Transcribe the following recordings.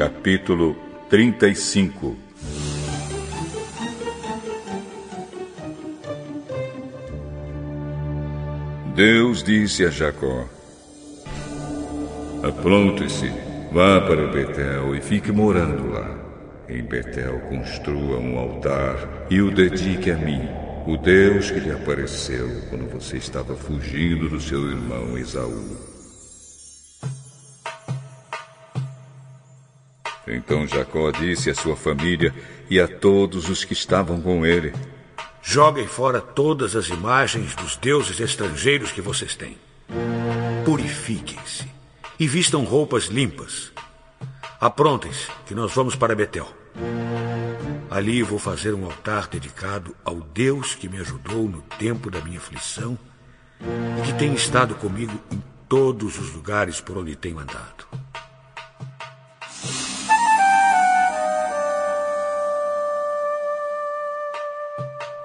Capítulo 35 Deus disse a Jacó: Apronte-se, vá para Betel e fique morando lá. Em Betel construa um altar e o dedique a mim, o Deus que lhe apareceu quando você estava fugindo do seu irmão Esaú. Então Jacó disse à sua família e a todos os que estavam com ele: Joguem fora todas as imagens dos deuses estrangeiros que vocês têm. Purifiquem-se e vistam roupas limpas. Aprontem-se, que nós vamos para Betel. Ali vou fazer um altar dedicado ao Deus que me ajudou no tempo da minha aflição e que tem estado comigo em todos os lugares por onde tenho andado.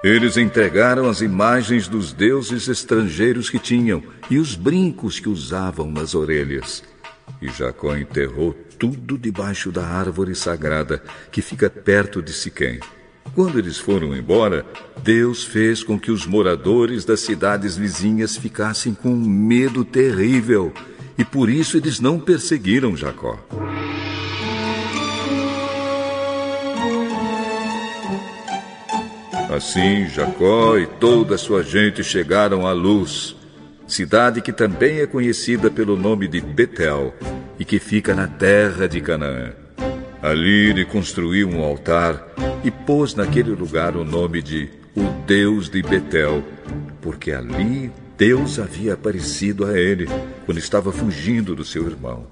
Eles entregaram as imagens dos deuses estrangeiros que tinham e os brincos que usavam nas orelhas. E Jacó enterrou tudo debaixo da árvore sagrada que fica perto de Siquém. Quando eles foram embora, Deus fez com que os moradores das cidades vizinhas ficassem com um medo terrível, e por isso eles não perseguiram Jacó. Assim, Jacó e toda a sua gente chegaram à Luz, cidade que também é conhecida pelo nome de Betel e que fica na terra de Canaã. Ali ele construiu um altar e pôs naquele lugar o nome de o Deus de Betel, porque ali Deus havia aparecido a ele quando estava fugindo do seu irmão.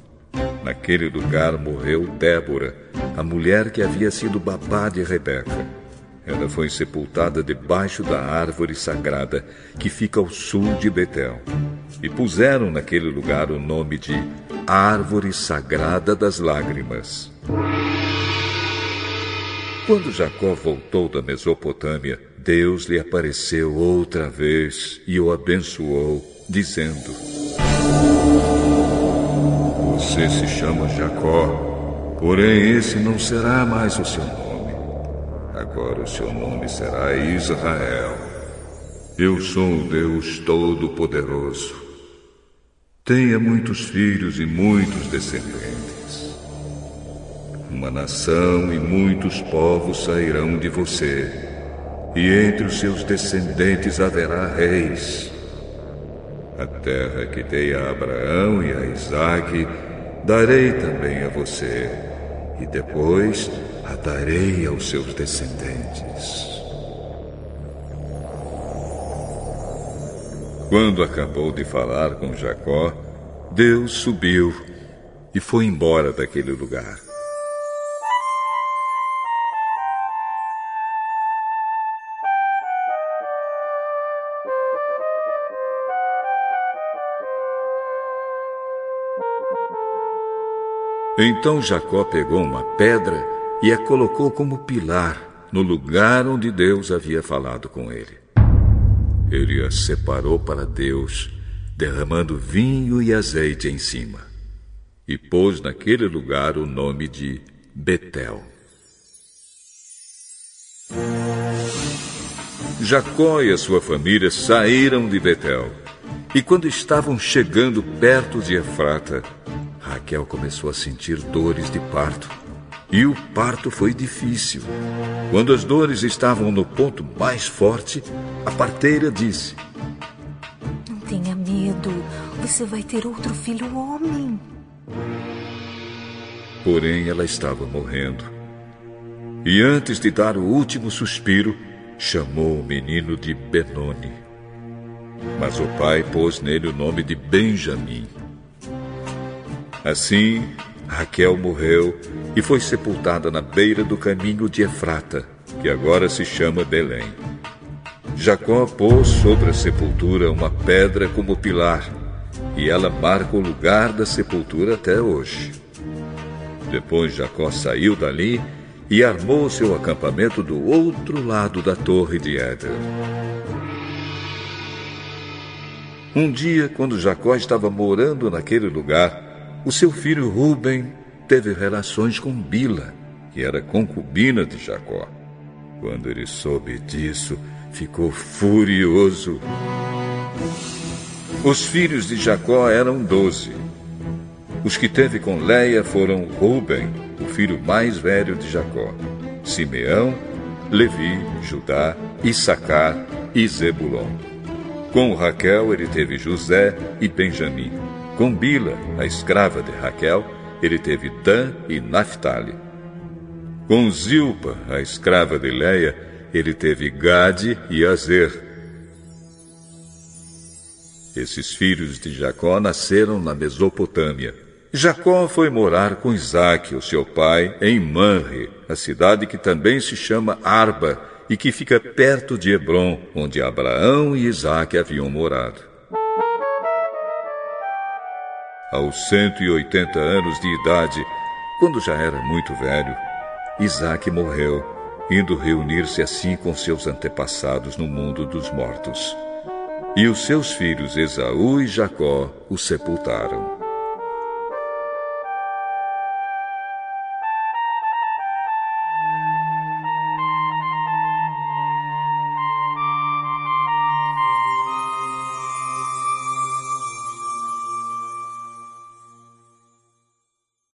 Naquele lugar morreu Débora, a mulher que havia sido babá de Rebeca. Ela foi sepultada debaixo da árvore sagrada que fica ao sul de Betel. E puseram naquele lugar o nome de Árvore Sagrada das Lágrimas. Quando Jacó voltou da Mesopotâmia, Deus lhe apareceu outra vez e o abençoou, dizendo: Você se chama Jacó, porém esse não será mais o seu nome Agora o seu nome será Israel. Eu sou o Deus Todo-Poderoso. Tenha muitos filhos e muitos descendentes. Uma nação e muitos povos sairão de você, e entre os seus descendentes haverá reis. A terra que dei a Abraão e a Isaque darei também a você, e depois a darei aos seus descendentes. Quando acabou de falar com Jacó, Deus subiu e foi embora daquele lugar. Então Jacó pegou uma pedra e a colocou como pilar no lugar onde Deus havia falado com ele. Ele a separou para Deus, derramando vinho e azeite em cima, e pôs naquele lugar o nome de Betel. Jacó e a sua família saíram de Betel, e quando estavam chegando perto de Efrata, Raquel começou a sentir dores de parto e o parto foi difícil. Quando as dores estavam no ponto mais forte, a parteira disse: Não tenha medo, você vai ter outro filho homem. Porém, ela estava morrendo. E antes de dar o último suspiro, chamou o menino de Benoni. Mas o pai pôs nele o nome de Benjamim. Assim, Raquel morreu e foi sepultada na beira do caminho de Efrata, que agora se chama Belém. Jacó pôs sobre a sepultura uma pedra como pilar, e ela marca o lugar da sepultura até hoje. Depois Jacó saiu dali e armou seu acampamento do outro lado da torre de Éder. Um dia, quando Jacó estava morando naquele lugar, o seu filho Ruben teve relações com Bila, que era concubina de Jacó. Quando ele soube disso, ficou furioso. Os filhos de Jacó eram doze. Os que teve com Leia foram Ruben, o filho mais velho de Jacó, Simeão, Levi, Judá, Issacar e Zebulon. Com Raquel ele teve José e Benjamim. Com Bila, a escrava de Raquel, ele teve Dan e Naphtali. Com Zilpa, a escrava de Leia, ele teve Gade e Azer. Esses filhos de Jacó nasceram na Mesopotâmia. Jacó foi morar com Isaque, o seu pai, em Manre, a cidade que também se chama Arba e que fica perto de Hebron, onde Abraão e Isaque haviam morado. Aos 180 anos de idade, quando já era muito velho, Isaque morreu, indo reunir-se assim com seus antepassados no mundo dos mortos. E os seus filhos Esaú e Jacó o sepultaram.